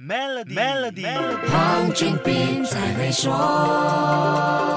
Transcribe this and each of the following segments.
Melody，Melody，黄俊斌才会说。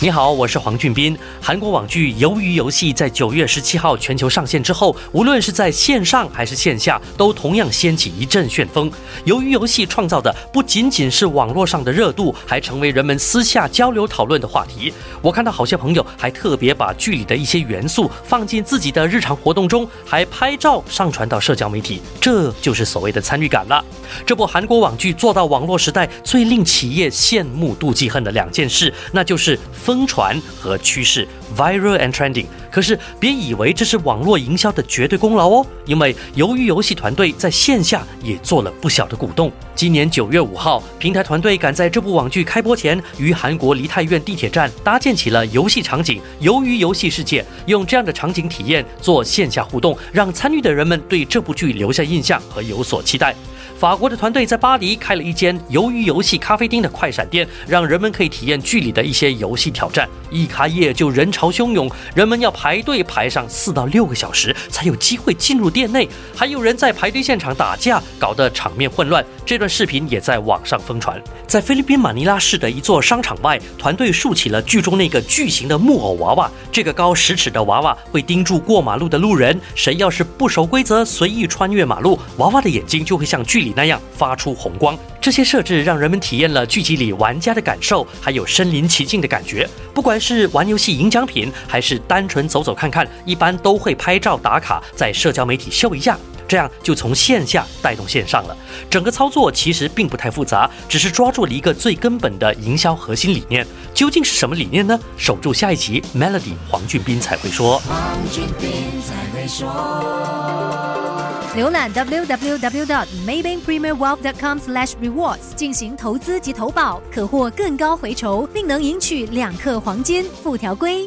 你好，我是黄俊斌。韩国网剧《鱿鱼游戏》在九月十七号全球上线之后，无论是在线上还是线下，都同样掀起一阵旋风。鱿鱼游戏创造的不仅仅是网络上的热度，还成为人们私下交流讨论的话题。我看到好些朋友还特别把剧里的一些元素放进自己的日常活动中，还拍照上传到社交媒体，这就是所谓的参与感了。这部韩国网剧做到网络时代最令企业羡慕妒忌恨的两件事，那就是疯传和趋势 （viral and trending）。 可是别以为这是网络营销的绝对功劳哦，因为由于游戏团队在线下也做了不小的鼓动。今年九月五号，平台团队赶在这部网剧开播前，于韩国梨泰院地铁站搭建起了游戏场景“鱿鱼游戏世界”，用这样的场景体验做线下互动，让参与的人们对这部剧留下印象和有所期待。法国的团队在巴黎开了一间鱿鱼游戏咖啡厅的快闪店，让人们可以体验剧里的一些游戏挑战。一开业就人潮汹涌，人们要排队排上四到六个小时才有机会进入店内，还有人在排队现场打架，搞得场面混乱。这段视频也在网上疯传。在菲律宾马尼拉市的一座商场外，团队竖起了剧中那个巨型的木偶娃娃。这个高十尺的娃娃会盯住过马路的路人，谁要是不守规则，随意穿越马路，娃娃的眼睛就会像剧里那样发出红光。这些设置让人们体验了剧集里玩家的感受，还有身临其境的感觉。不管是玩游戏赢奖品，还是单纯走走看看，一般都会拍照打卡，在社交媒体秀一下。这样就从线下带动线上了。整个操作其实并不太复杂，只是抓住了一个最根本的营销核心理念。究竟是什么理念呢？守住下一集，Melody 黄俊斌才会说。黄俊斌才会说。浏览 www.maybankpremierwealth.com/rewards 进行投资及投保，可获更高回酬，并能赢取两克黄金。附条规。